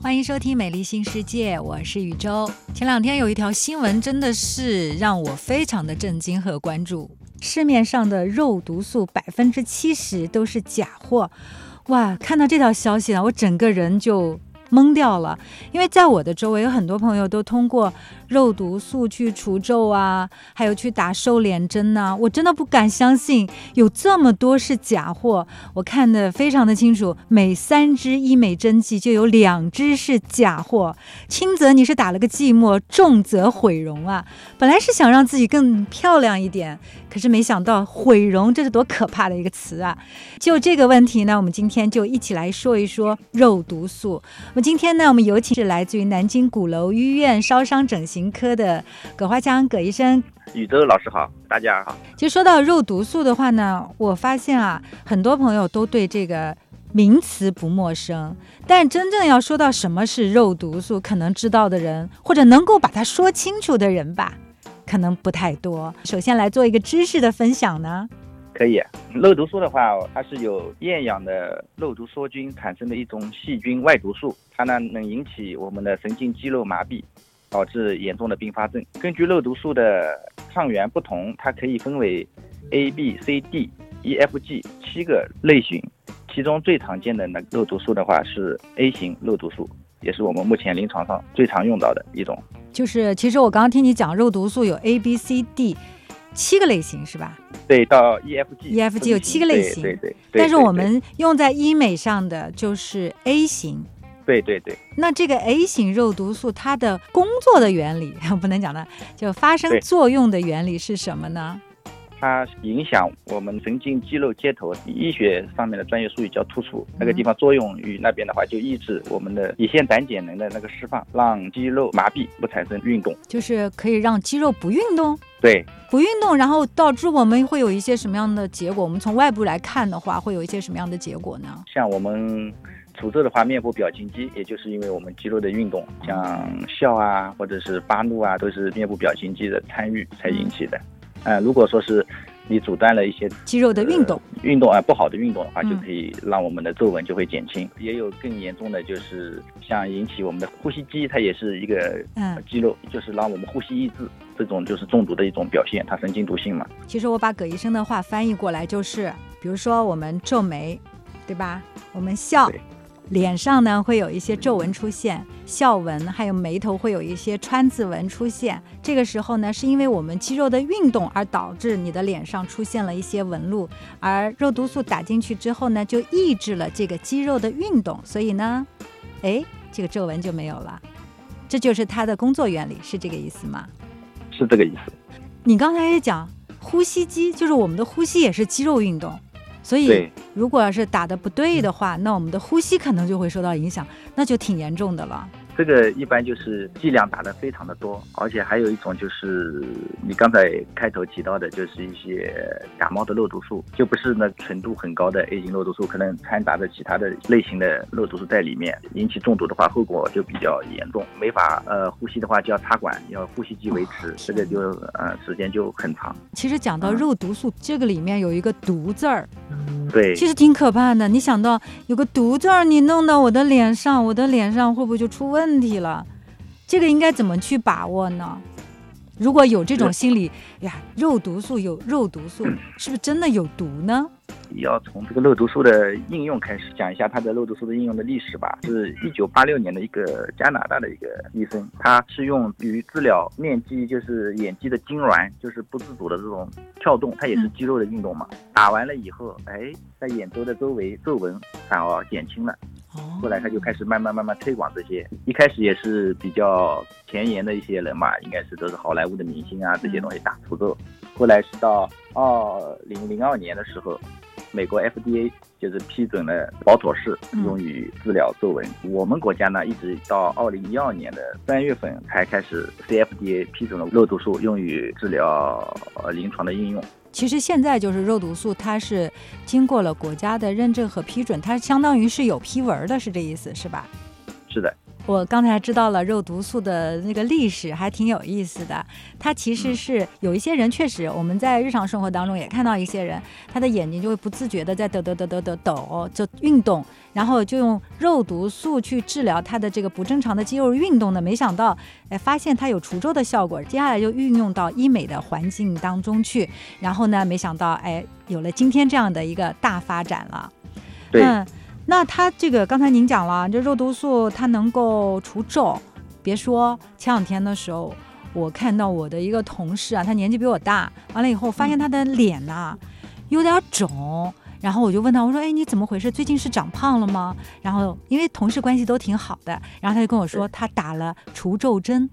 欢迎收听《美丽新世界》，我是宇宙。前两天有一条新闻，真的是让我非常的震惊和关注。市面上的肉毒素百分之七十都是假货，哇！看到这条消息呢，我整个人就懵掉了。因为在我的周围有很多朋友都通过肉毒素去除皱啊，还有去打瘦脸针呐，我真的不敢相信有这么多是假货。我看得非常的清楚，每三支医美针剂就有两支是假货，轻则你是打了个寂寞，重则毁容啊！本来是想让自己更漂亮一点。可是没想到毁容，这是多可怕的一个词啊！就这个问题呢，我们今天就一起来说一说肉毒素。那么今天呢，我们有请是来自于南京鼓楼医院烧伤整形科的葛华强葛医生。宇宙老师好，大家好。其实说到肉毒素的话呢，我发现啊，很多朋友都对这个名词不陌生，但真正要说到什么是肉毒素，可能知道的人或者能够把它说清楚的人吧。可能不太多。首先来做一个知识的分享呢，可以。肉毒素的话，它是由厌氧的肉毒梭菌产生的一种细菌外毒素，它呢能引起我们的神经肌肉麻痹，导致严重的并发症。根据肉毒素的抗原不同，它可以分为 A、B、C、D、E、F、G 七个类型，其中最常见的那肉毒素的话是 A 型肉毒素，也是我们目前临床上最常用到的一种。就是，其实我刚刚听你讲肉毒素有 A、B、C、D 七个类型是吧？对，到 E、F、G。E、F、G 有七个类型。对对。但是我们用在医美上的就是 A 型。对对对。那这个 A 型肉毒素它的工作的原理 不能讲的，就发生作用的原理是什么呢？它影响我们神经肌肉接头，医学上面的专业术语叫突触，那个地方作用于那边的话，就抑制我们的乙酰胆碱能的那个释放，让肌肉麻痹，不产生运动，就是可以让肌肉不运动。对，不运动，然后导致我们会有一些什么样的结果？我们从外部来看的话，会有一些什么样的结果呢？像我们除皱的话，面部表情肌，也就是因为我们肌肉的运动，像笑啊，或者是发怒啊，都是面部表情肌的参与才引起的。呃，如果说是你阻断了一些肌肉的运动，运动啊不好的运动的话，就可以让我们的皱纹就会减轻。也有更严重的，就是像引起我们的呼吸肌，它也是一个嗯肌肉，就是让我们呼吸抑制，这种就是中毒的一种表现，它神经毒性嘛。其实我把葛医生的话翻译过来就是，比如说我们皱眉，对吧？我们笑。脸上呢会有一些皱纹出现，笑纹，还有眉头会有一些川字纹出现。这个时候呢，是因为我们肌肉的运动而导致你的脸上出现了一些纹路，而肉毒素打进去之后呢，就抑制了这个肌肉的运动，所以呢，哎，这个皱纹就没有了。这就是它的工作原理，是这个意思吗？是这个意思。你刚才也讲，呼吸肌就是我们的呼吸也是肌肉运动。所以，如果要是打的不对的话，那我们的呼吸可能就会受到影响，那就挺严重的了。这个一般就是剂量打的非常的多，而且还有一种就是你刚才开头提到的，就是一些感冒的肉毒素，就不是那纯度很高的 A 型肉毒素，可能掺杂着其他的类型的肉毒素在里面，引起中毒的话，后果就比较严重，没法呃呼吸的话就要插管，要呼吸机维持，这个就呃时间就很长。其实讲到肉毒素，这个里面有一个毒字儿。对，其实挺可怕的。你想到有个毒字儿，你弄到我的脸上，我的脸上会不会就出问题了？这个应该怎么去把握呢？如果有这种心理，呀，肉毒素有肉毒素，是不是真的有毒呢？要从这个肉毒素的应用开始讲一下它的肉毒素的应用的历史吧。是一九八六年的一个加拿大的一个医生，他是用于治疗面肌，就是眼肌的痉挛，就是不自主的这种跳动，它也是肌肉的运动嘛。打完了以后，哎，在眼周的周围皱纹反而减轻了。后来他就开始慢慢慢慢推广这些，一开始也是比较前沿的一些人嘛，应该是都是好莱坞的明星啊，这些东西打除皱。后来是到二零零二年的时候。美国 FDA 就是批准了保妥适用于治疗皱纹。我们国家呢，一直到二零一二年的三月份才开始 CFDA 批准了肉毒素用于治疗呃临床的应用。其实现在就是肉毒素，它是经过了国家的认证和批准，它相当于是有批文的，是这意思是吧？是的。我刚才知道了肉毒素的那个历史，还挺有意思的。它其实是有一些人确实，我们在日常生活当中也看到一些人，他的眼睛就会不自觉的在抖抖抖抖抖抖，就运动，然后就用肉毒素去治疗他的这个不正常的肌肉运动呢。没想到，哎，发现它有除皱的效果，接下来就运用到医美的环境当中去，然后呢，没想到，哎，有了今天这样的一个大发展了。对。那它这个刚才您讲了，这肉毒素它能够除皱。别说前两天的时候，我看到我的一个同事啊，他年纪比我大，完了以后发现他的脸呐有点肿，然后我就问他，我说：“哎，你怎么回事？最近是长胖了吗？”然后因为同事关系都挺好的，然后他就跟我说，他打了除皱针。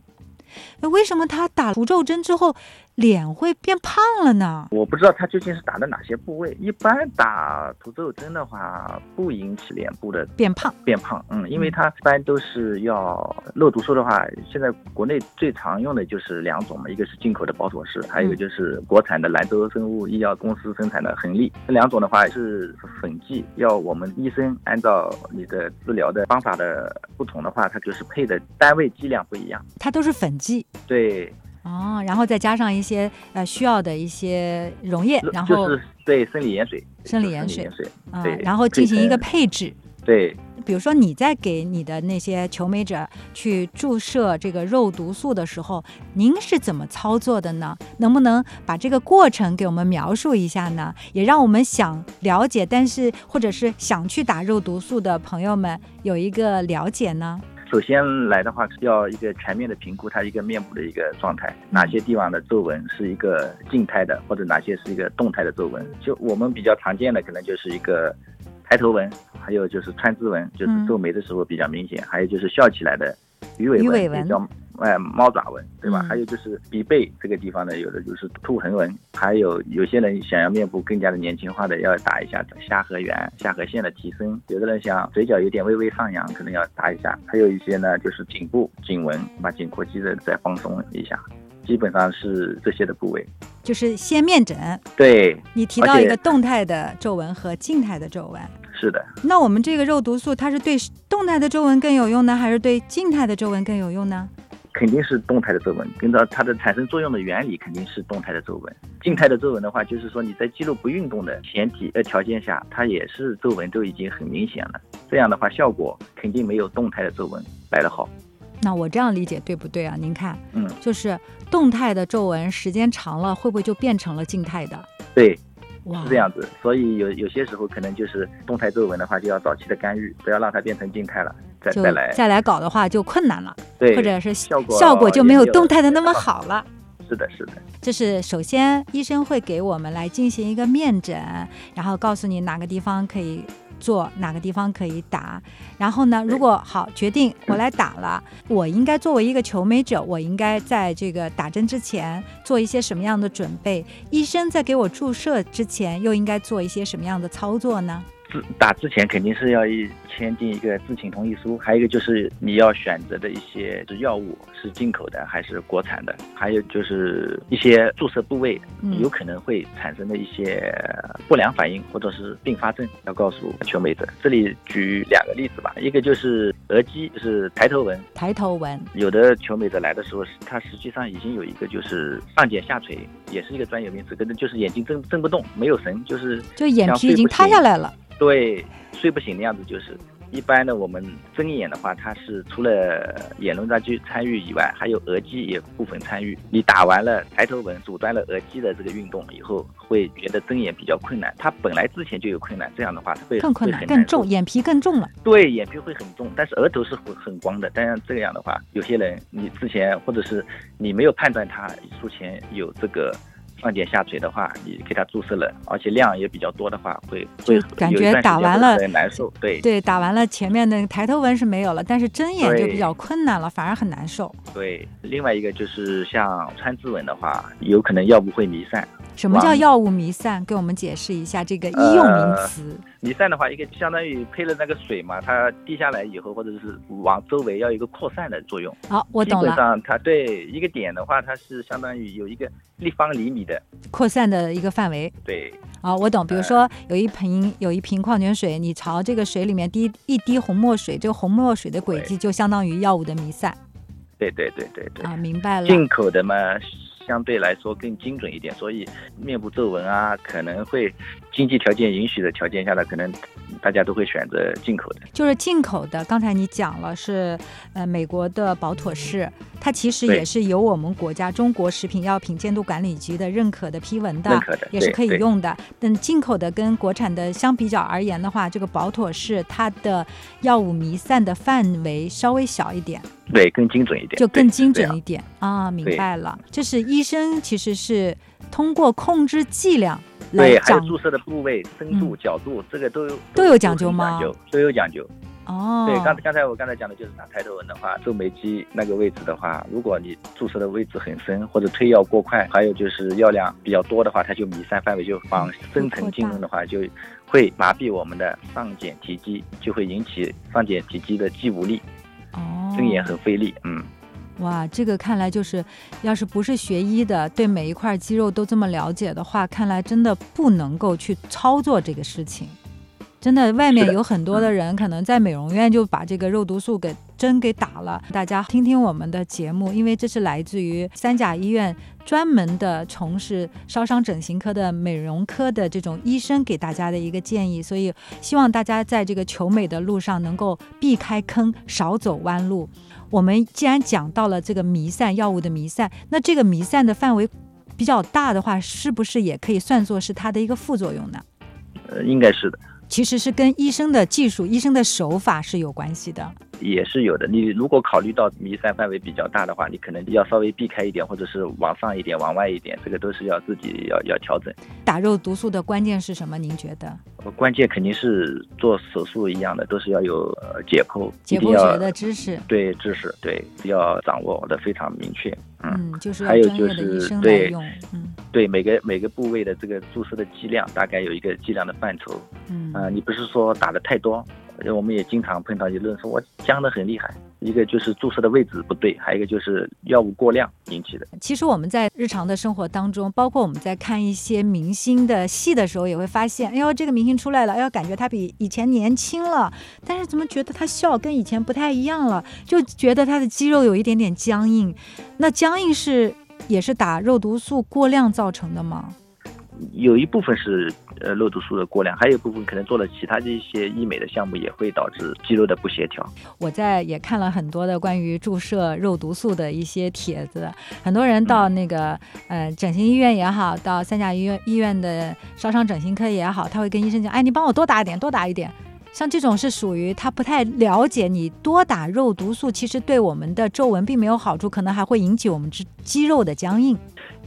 为什么他打除皱针之后？脸会变胖了呢？我不知道他究竟是打的哪些部位。一般打除皱针的话，不引起脸部的变胖。变胖，嗯，因为它一般都是要肉毒素的话，现在国内最常用的就是两种嘛，一个是进口的保妥适，还有一个就是国产的兰州生物医药公司生产的恒力。这两种的话是粉剂，要我们医生按照你的治疗的方法的不同的话，它就是配的单位剂量不一样。它都是粉剂。对。哦，然后再加上一些呃需要的一些溶液，然后就是对生理盐水，生理盐水，对，然后进行一个配置。对，比如说你在给你的那些求美者去注射这个肉毒素的时候，您是怎么操作的呢？能不能把这个过程给我们描述一下呢？也让我们想了解，但是或者是想去打肉毒素的朋友们有一个了解呢？首先来的话是要一个全面的评估，它一个面部的一个状态，哪些地方的皱纹是一个静态的，或者哪些是一个动态的皱纹。就我们比较常见的，可能就是一个抬头纹，还有就是川字纹，就是皱眉的时候比较明显，还有就是笑起来的鱼尾纹，叫。哎，猫爪纹，对吧？还有就是鼻背这个地方呢，有的就是兔横纹，还有有些人想要面部更加的年轻化的，要打一下下颌缘、下颌线的提升；有的人想嘴角有点微微上扬，可能要打一下。还有一些呢，就是颈部颈纹，把颈阔肌的再放松一下。基本上是这些的部位，就是先面诊。对，你提到一个动态的皱纹和静态的皱纹。是的。那我们这个肉毒素，它是对动态的皱纹更有用呢，还是对静态的皱纹更有用呢？肯定是动态的皱纹，跟着它的产生作用的原理肯定是动态的皱纹。静态的皱纹的话，就是说你在肌肉不运动的前提呃条件下，它也是皱纹都已经很明显了。这样的话，效果肯定没有动态的皱纹来得好。那我这样理解对不对啊？您看，嗯，就是动态的皱纹时间长了，会不会就变成了静态的？对。是这样子，所以有有些时候可能就是动态皱纹的话，就要早期的干预，不要让它变成静态了，再再来再来搞的话就困难了，对，或者是效果效果就没有动态的那么好了。是的，是的。就是首先医生会给我们来进行一个面诊，然后告诉你哪个地方可以。做哪个地方可以打？然后呢？如果好决定我来打了，我应该作为一个求美者，我应该在这个打针之前做一些什么样的准备？医生在给我注射之前又应该做一些什么样的操作呢？打之前肯定是要一签订一个知情同意书，还有一个就是你要选择的一些药物是进口的还是国产的，还有就是一些注射部位有可能会产生的一些不良反应或者是并发症，要告诉求美者。这里举两个例子吧，一个就是额肌，就是抬头纹。抬头纹，有的求美者来的时候，他实际上已经有一个就是上睑下垂，也是一个专业名词，可能就是眼睛睁睁不动，没有神，就是就眼皮已经塌下来了。对，睡不醒的样子就是。一般的，我们睁眼的话，它是除了眼轮匝肌参与以外，还有额肌也部分参与。你打完了抬头纹，阻断了额肌的这个运动以后，会觉得睁眼比较困难。它本来之前就有困难，这样的话会更困难、更重，眼皮更重了。对，眼皮会很重，但是额头是很很光的。但是这样的话，有些人你之前或者是你没有判断他术前有这个。上睑下垂的话，你给它注射了，而且量也比较多的话，会会感觉打完了难受。对对，打完了前面的抬头纹是没有了，但是睁眼就比较困难了，反而很难受。对，另外一个就是像川字纹的话，有可能药物会弥散，什么叫药物弥散？给我们解释一下这个医用名词。弥散的话，一个相当于配了那个水嘛，它滴下来以后，或者是往周围要有一个扩散的作用。好，我懂了。基本上，它对一个点的话，它是相当于有一个立方厘米的扩散的一个范围。对。好，我懂。比如说，有一瓶有一瓶矿泉水，你朝这个水里面滴一滴红墨水，这个红墨水的轨迹就相当于药物的弥散。对对对对对。啊，明白了。进口的嘛。相对来说更精准一点，所以面部皱纹啊，可能会经济条件允许的条件下呢，可能大家都会选择进口的。就是进口的，刚才你讲了是呃美国的保妥适，它其实也是由我们国家中国食品药品监督管理局的认可的批文的，认可的也是可以用的。但进口的跟国产的相比较而言的话，这个保妥适它的药物弥散的范围稍微小一点。对，更精准一点，就更精准一点啊！明白了，就是医生其实是通过控制剂量来还有注射的部位、深度、角度，这个都有都有讲究吗？都有讲究。哦，对，刚刚才我刚才讲的就是打抬头纹的话，皱眉肌那个位置的话，如果你注射的位置很深或者推药过快，还有就是药量比较多的话，它就弥散范围就往深层进入的话，就会麻痹我们的上睑提肌，就会引起上睑提肌的肌无力。哦睁眼很费力，嗯，哇，这个看来就是，要是不是学医的，对每一块肌肉都这么了解的话，看来真的不能够去操作这个事情。真的，外面有很多的人可能在美容院就把这个肉毒素给针给打了。大家听听我们的节目，因为这是来自于三甲医院专门的从事烧伤整形科的美容科的这种医生给大家的一个建议，所以希望大家在这个求美的路上能够避开坑，少走弯路。我们既然讲到了这个弥散药物的弥散，那这个弥散的范围比较大的话，是不是也可以算作是它的一个副作用呢？呃，应该是的。其实是跟医生的技术、医生的手法是有关系的，也是有的。你如果考虑到弥散范围比较大的话，你可能要稍微避开一点，或者是往上一点、往外一点，这个都是要自己要要调整。打肉毒素的关键是什么？您觉得？关键肯定是做手术一样的，都是要有解剖、解剖学的知识。对知识，对要掌握的非常明确。嗯，就是还有就是对，嗯，对每个每个部位的这个注射的剂量，大概有一个剂量的范畴。嗯，啊，你不是说打的太多。我们也经常碰到有的人说我僵的很厉害，一个就是注射的位置不对，还有一个就是药物过量引起的。其实我们在日常的生活当中，包括我们在看一些明星的戏的时候，也会发现，哎呦，这个明星出来了，哎呦，感觉他比以前年轻了，但是怎么觉得他笑跟以前不太一样了？就觉得他的肌肉有一点点僵硬。那僵硬是也是打肉毒素过量造成的吗？有一部分是呃肉毒素的过量，还有一部分可能做了其他的一些医美的项目，也会导致肌肉的不协调。我在也看了很多的关于注射肉毒素的一些帖子，很多人到那个呃整形医院也好，到三甲医院医院的烧伤整形科也好，他会跟医生讲，哎，你帮我多打一点，多打一点。像这种是属于他不太了解，你多打肉毒素其实对我们的皱纹并没有好处，可能还会引起我们肌肌肉的僵硬。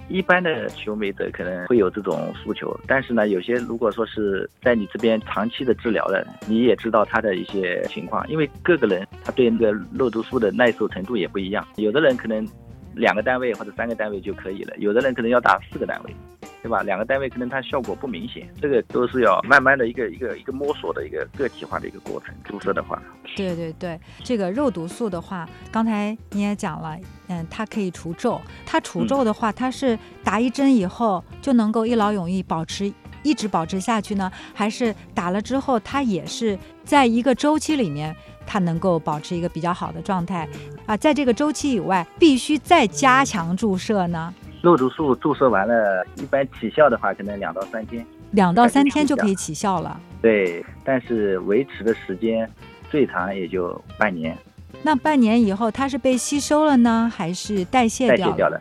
一般的求美者可能会有这种诉求，但是呢，有些如果说是在你这边长期的治疗的，你也知道他的一些情况，因为各个人他对那个肉毒素的耐受程度也不一样，有的人可能两个单位或者三个单位就可以了，有的人可能要打四个单位。对吧？两个单位可能它效果不明显，这个都是要慢慢的一个一个一个摸索的一个个体化的一个过程。注射的话，对对对，这个肉毒素的话，刚才你也讲了，嗯，它可以除皱。它除皱的话，它是打一针以后就能够一劳永逸保持一直保持下去呢，还是打了之后它也是在一个周期里面它能够保持一个比较好的状态啊？在这个周期以外，必须再加强注射呢？肉毒素注射完了，一般起效的话，可能两到三天，两到三天就可以起效了。对，但是维持的时间最长也就半年。那半年以后，它是被吸收了呢，还是代谢掉了？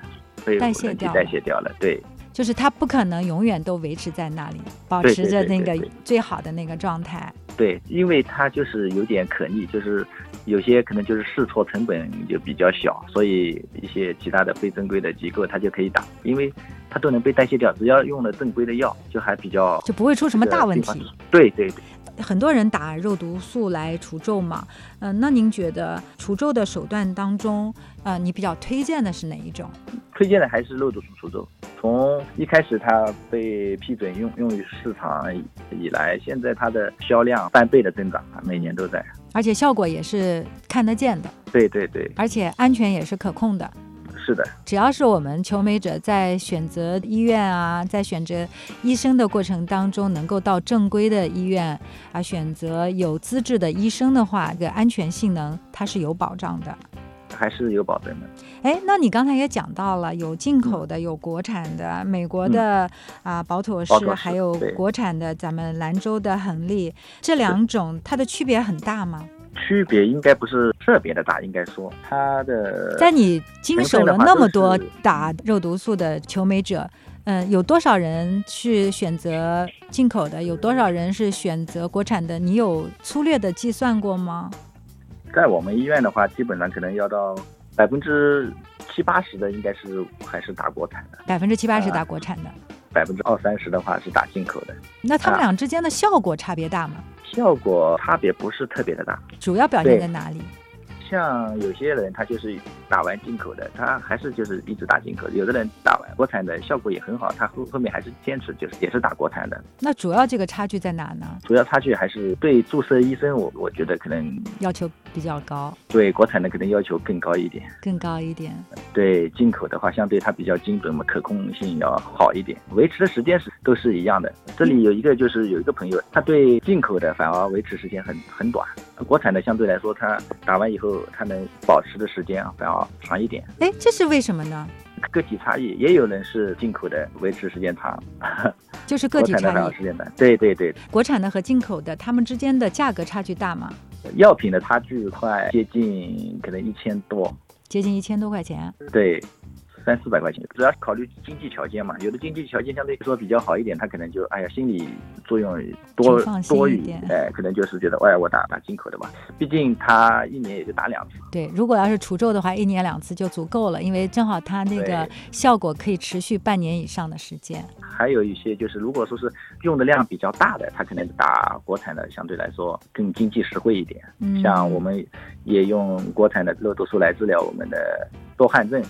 代谢掉了，代谢掉了。对，就是它不可能永远都维持在那里，保持着那个最好的那个状态。对，因为它就是有点可逆，就是有些可能就是试错成本就比较小，所以一些其他的非正规的机构它就可以打，因为它都能被代谢掉，只要用了正规的药，就还比较就不会出什么大问题。对对对。很多人打肉毒素来除皱嘛，嗯、那您觉得除皱的手段当中，呃，你比较推荐的是哪一种？推荐的还是肉毒素除皱。从一开始它被批准用用于市场以以来，现在它的销量翻倍的增长，每年都在。而且效果也是看得见的，对对对，而且安全也是可控的。是的，只要是我们求美者在选择医院啊，在选择医生的过程当中，能够到正规的医院啊，选择有资质的医生的话，这个安全性能它是有保障的。还是有保证的。哎，那你刚才也讲到了，有进口的，有国产的，美国的啊保妥适宝，妥适还有国产的咱们兰州的恒力，这两种它的区别很大吗？区别应该不是特别的大，应该说它的在你经手了那么多打肉毒素的求美者，嗯、有多少人去选择进口的？有多少人是选择国产的？你有粗略的计算过吗？在我们医院的话，基本上可能要到百分之七八十的应该是还是打国产的，百分之七八十啊打国产的，百分之二三十的话是打进口的，那他们啊俩之间的效果差别大吗？效果差别不是特别的大。主要表现在哪里？像有些人他就是打完进口的，他还是就是一直打进口的；有的人打完国产的效果也很好，他后后面还是坚持就是也是打国产的。那主要这个差距在哪呢？主要差距还是对注射医生，我我觉得可能要求比较高，对国产的可能要求更高一点。更高一点。对进口的话，相对它比较精准嘛，可控性要好一点，维持的时间是都是一样的。这里有一个就是有一个朋友，他对进口的反而维持时间很很短，国产的相对来说，它打完以后它能保持的时间啊反而长一点。哎，这是为什么呢？个体差异，也有人是进口的维持时间长，就是个体差异。时间短。对对对，国产的和进口的，它们之间的价格差距大吗？药品的差距快接近可能一千多，接近一千多块钱。对，三四百块钱，主要是考虑经济条件嘛。有的经济条件相对来说比较好一点，他可能就哎呀心理作用多多余哎，可能就是觉得哎我打打进口的吧，毕竟他一年也就打两次。对，如果要是除皱的话，一年两次就足够了，因为正好它那个效果可以持续半年以上的时间。还有一些就是，如果说是用的量比较大的，他可能打国产的相对来说更经济实惠一点。嗯，像我们也用国产的肉毒素来治疗我们的多汗症，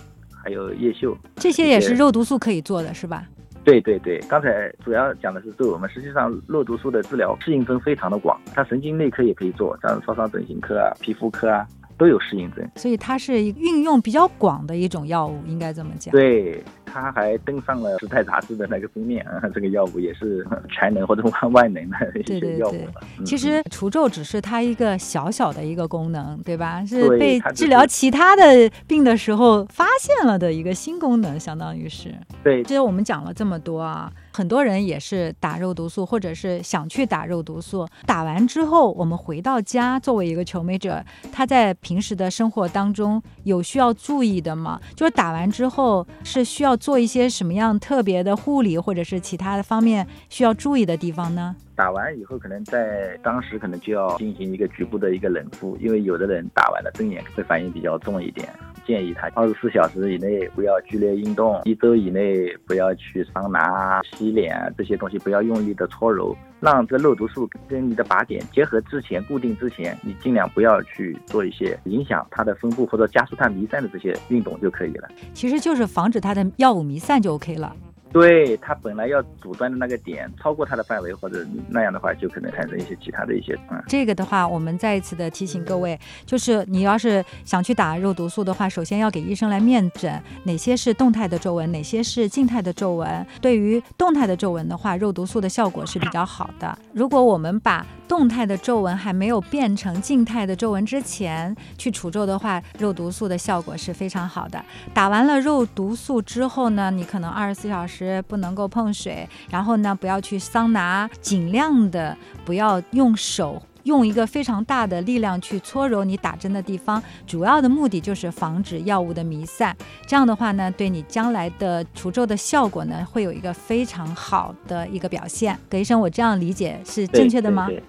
还有叶锈。这些也是肉毒素可以做的，是吧？对对对，刚才主要讲的是对我们，实际上肉毒素的治疗适应症非常的广，它神经内科也可以做，像烧伤整形科啊、皮肤科啊都有适应症。所以它是运用比较广的一种药物，应该这么讲。对，它还登上了《时代》杂志的那个封面啊，这个药物也是 全能或者万万能的一些对对对药物其实除皱只是它一个小小的一个功能，对吧？是被治疗其他的病的时候发现了的一个新功能，相当于是。对其实我们讲了这么多啊，很多人也是打肉毒素，或者是想去打肉毒素。打完之后，我们回到家，作为一个求美者，他在平时的生活当中有需要注意的吗？就是打完之后是需要做一些什么样特别的护理，或者是其他的方面需要注意的地方呢？打完以后，可能在当时可能就要进行一个局部的一个冷敷，因为有的人打完了针眼会反应比较重一点，建议他二十四小时以内不要剧烈运动，一周以内不要去桑拿、洗脸这些东西，不要用力的搓揉，让这个肉毒素跟你的靶点结合之前、固定之前，你尽量不要去做一些影响它的分布或者加速它弥散的这些运动就可以了。其实就是防止它的药物弥散就 OK 了。对它本来要阻断的那个点超过它的范围，或者那样的话，就可能产生一些其他的一些嗯。这个的话，我们再一次的提醒各位，就是你要是想去打肉毒素的话，首先要给医生来面诊哪些是动态的皱纹，哪些是静态的皱纹。对于动态的皱纹的话，肉毒素的效果是比较好的。如果我们把动态的皱纹还没有变成静态的皱纹之前去除皱的话，肉毒素的效果是非常好的。打完了肉毒素之后呢，你可能二十四小时不能够碰水，然后呢不要去桑拿，尽量的不要用手。用一个非常大的力量去搓揉你打针的地方，主要的目的就是防止药物的弥散。这样的话呢，对你将来的除皱的效果呢，会有一个非常好的一个表现。葛医生，我这样理解是正确的吗？对对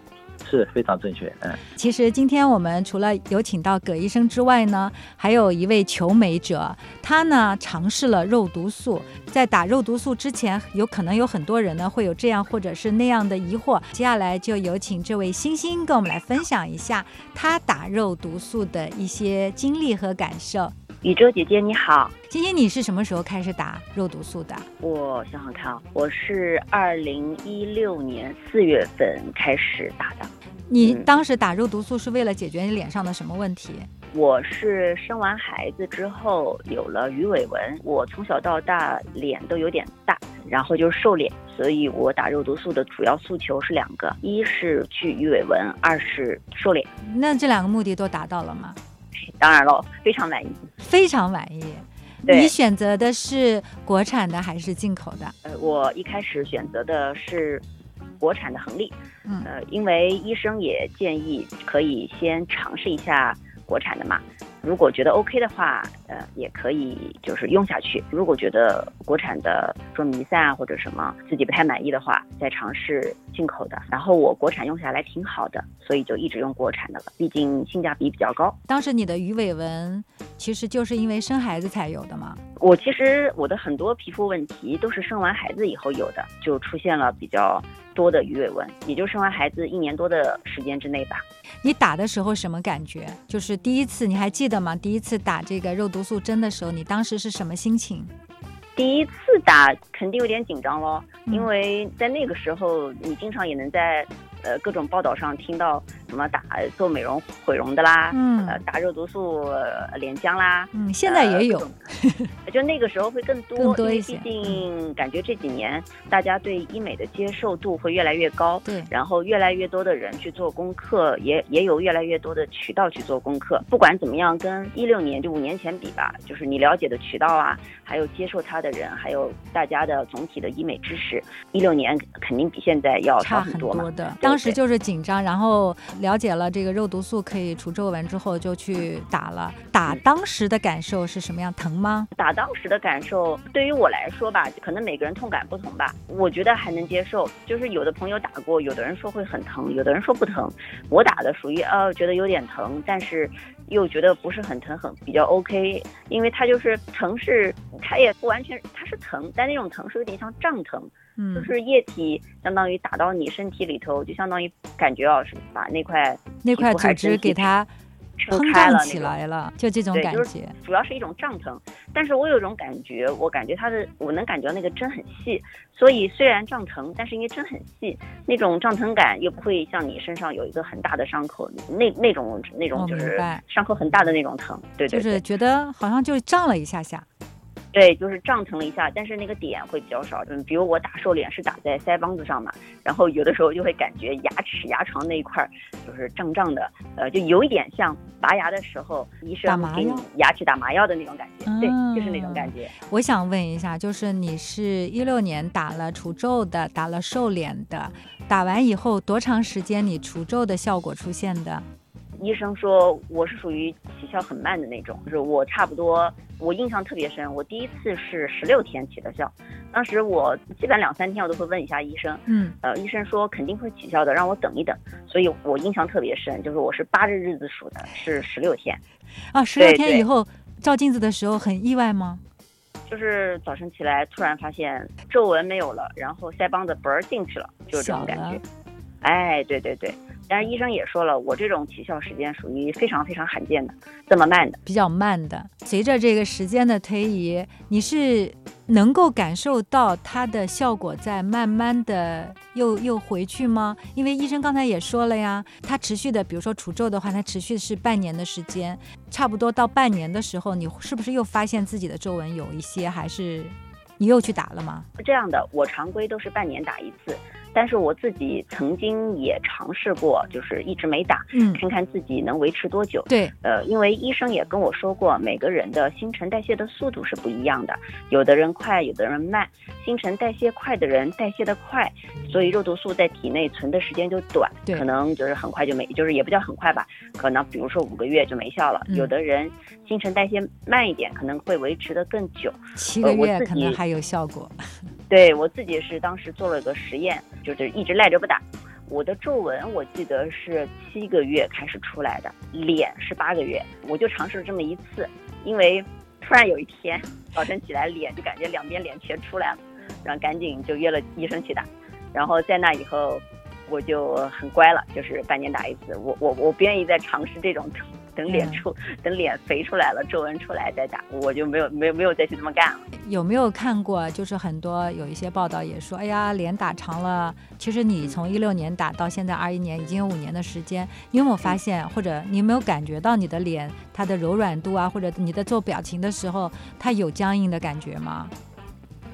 是非常正确。嗯，其实今天我们除了有请到葛医生之外呢，还有一位求美者，他呢尝试了肉毒素。在打肉毒素之前，有可能有很多人呢会有这样或者是那样的疑惑。接下来就有请这位星星跟我们来分享一下他打肉毒素的一些经历和感受。宇宙姐姐你好，星星，你是什么时候开始打肉毒素的？我想想看啊，我是二零一六年四月份开始打的。你当时打肉毒素是为了解决你脸上的什么问题？我是生完孩子之后有了鱼尾纹，我从小到大脸都有点大，然后就是瘦脸，所以我打肉毒素的主要诉求是两个，一是去鱼尾纹，二是瘦脸。那这两个目的都达到了吗？当然了，非常满意，非常满意。你选择的是国产的还是进口的？呃，我一开始选择的是国产的恒力，嗯，呃，因为医生也建议可以先尝试一下国产的嘛。如果觉得 OK 的话，呃，也可以就是用下去。如果觉得国产的说弥散啊或者什么自己不太满意的话，再尝试进口的。然后我国产用下来挺好的，所以就一直用国产的了，毕竟性价比比较高。当时你的鱼尾纹其实就是因为生孩子才有的吗？我其实我的很多皮肤问题都是生完孩子以后有的，就出现了比较多的鱼尾纹，也就生完孩子一年多的时间之内吧。你打的时候什么感觉？就是第一次，你还记得吗？第一次打这个肉毒素针的时候，你当时是什么心情？第一次打肯定有点紧张咯，因为在那个时候，你经常也能在。呃，各种报道上听到什么打做美容毁容的啦，嗯，呃，打肉毒素脸僵啦，嗯，现在也有，就那个时候会更多，更多一些。毕竟感觉这几年大家对医美的接受度会越来越高，对，然后越来越多的人去做功课，也也有越来越多的渠道去做功课。不管怎么样，跟一六年就五年前比吧，就是你了解的渠道啊，还有接受它的人，还有大家的总体的医美知识，一六年肯定比现在要差很多嘛。当时就是紧张，然后了解了这个肉毒素可以除皱纹之后，就去打了。打当时的感受是什么样？疼吗？打当时的感受，对于我来说吧，可能每个人痛感不同吧。我觉得还能接受，就是有的朋友打过，有的人说会很疼，有的人说不疼。我打的属于呃，觉得有点疼，但是又觉得不是很疼，很比较 OK。因为它就是疼是，它也不完全，它是疼，但那种疼是有点像胀疼。就是液体相当于打到你身体里头，就相当于感觉啊，是把那块那块组织给它膨胀起来了，就这种感觉。主要是一种胀疼，但是我有一种感觉，我感觉它的，我能感觉到那个针很细，所以虽然胀疼，但是因为针很细，那种胀疼感又不会像你身上有一个很大的伤口，那那种那种就是伤口很大的那种疼。对对，就是觉得好像就胀了一下下。对，就是胀疼了一下，但是那个点会比较少。嗯，比如我打瘦脸是打在腮帮子上嘛，然后有的时候就会感觉牙齿牙床那一块儿就是胀胀的，呃，就有一点像拔牙的时候医生给你牙齿打麻药的那种感觉。对，就是那种感觉。我想问一下，就是你是一六年打了除皱的，打了瘦脸的，打完以后多长时间你除皱的效果出现的？医生说我是属于起效很慢的那种，就是我差不多，我印象特别深。我第一次是十六天起的效，当时我基本两三天我都会问一下医生，嗯，呃，医生说肯定会起效的，让我等一等。所以我印象特别深，就是我是扒着日子数的，是十六天。啊，十六天以后照镜子的时候很意外吗？就是早晨起来突然发现皱纹没有了，然后腮帮子嘣儿进去了，就是这种感觉。哎，对对对。但是医生也说了，我这种起效时间属于非常非常罕见的，这么慢的，比较慢的。随着这个时间的推移，你是能够感受到它的效果在慢慢的又又回去吗？因为医生刚才也说了呀，它持续的，比如说除皱的话，它持续是半年的时间，差不多到半年的时候，你是不是又发现自己的皱纹有一些，还是你又去打了吗？这样的，我常规都是半年打一次。但是我自己曾经也尝试过，就是一直没打，嗯，看看自己能维持多久。对，呃，因为医生也跟我说过，每个人的新陈代谢的速度是不一样的，有的人快，有的人慢。新陈代谢快的人代谢的快，所以肉毒素在体内存的时间就短，可能就是很快就没，就是也不叫很快吧，可能比如说五个月就没效了。有的人新陈代谢慢一点，可能会维持的更久，七个月可能还有效果。对我自己是当时做了个实验，就是一直赖着不打，我的皱纹我记得是七个月开始出来的，脸是八个月，我就尝试了这么一次，因为突然有一天早晨起来脸就感觉两边脸全出来了，然后赶紧就约了医生去打，然后在那以后我就很乖了，就是半年打一次，我我我不愿意再尝试这种。等脸出，等脸肥出来了，皱纹出来再打，我就没有没有没有再去这么干了。有没有看过？就是很多有一些报道也说，哎呀，脸打长了。其实你从一六年打到现在二一年，已经有五年的时间，你有没有发现，或者你有没有感觉到你的脸它的柔软度啊，或者你在做表情的时候，它有僵硬的感觉吗？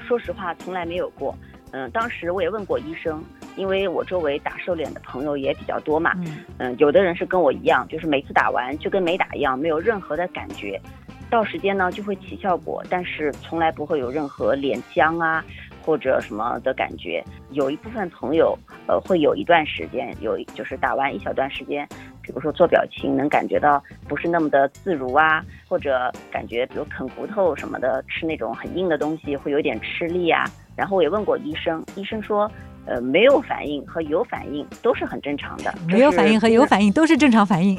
说实话，从来没有过。嗯，当时我也问过医生。因为我周围打瘦脸的朋友也比较多嘛，嗯，有的人是跟我一样，就是每次打完就跟没打一样，没有任何的感觉，到时间呢就会起效果，但是从来不会有任何脸僵啊或者什么的感觉。有一部分朋友，呃，会有一段时间有，就是打完一小段时间，比如说做表情能感觉到不是那么的自如啊，或者感觉比如啃骨头什么的，吃那种很硬的东西会有点吃力啊。然后我也问过医生，医生说。呃，没有反应和有反应都是很正常的。没有反应和有反应都是正常反应。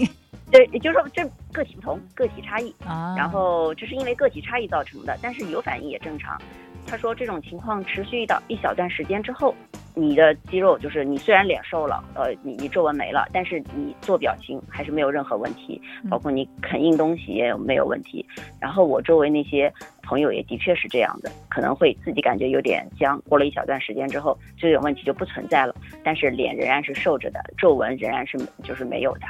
对，也就是说这个体不同，个体差异啊。然后这是因为个体差异造成的，但是有反应也正常。他说这种情况持续到一小段时间之后。你的肌肉就是你虽然脸瘦了，呃，你你皱纹没了，但是你做表情还是没有任何问题，包括你啃硬东西也没有问题。然后我周围那些朋友也的确是这样的，可能会自己感觉有点僵，过了一小段时间之后，这种问题就不存在了，但是脸仍然是瘦着的，皱纹仍然是就是没有的。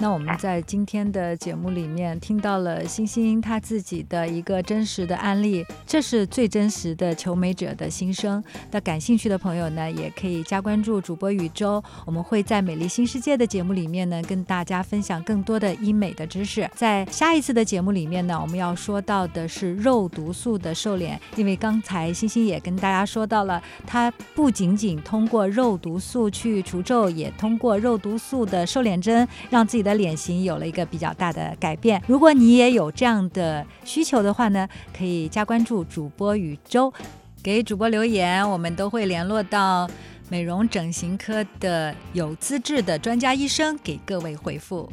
那我们在今天的节目里面听到了星星他自己的一个真实的案例，这是最真实的求美者的心声。那感兴趣的朋友呢，也可以加关注主播宇宙，我们会在美丽新世界的节目里面呢，跟大家分享更多的医美的知识。在下一次的节目里面呢，我们要说到的是肉毒素的瘦脸，因为刚才星星也跟大家说到了，它不仅仅通过肉毒素去除皱，也通过肉毒素的瘦脸针，让自己的脸型有了一个比较大的改变。如果你也有这样的需求的话呢，可以加关注主播宇宙，给主播留言，我们都会联络到美容整形科的有资质的专家医生给各位回复。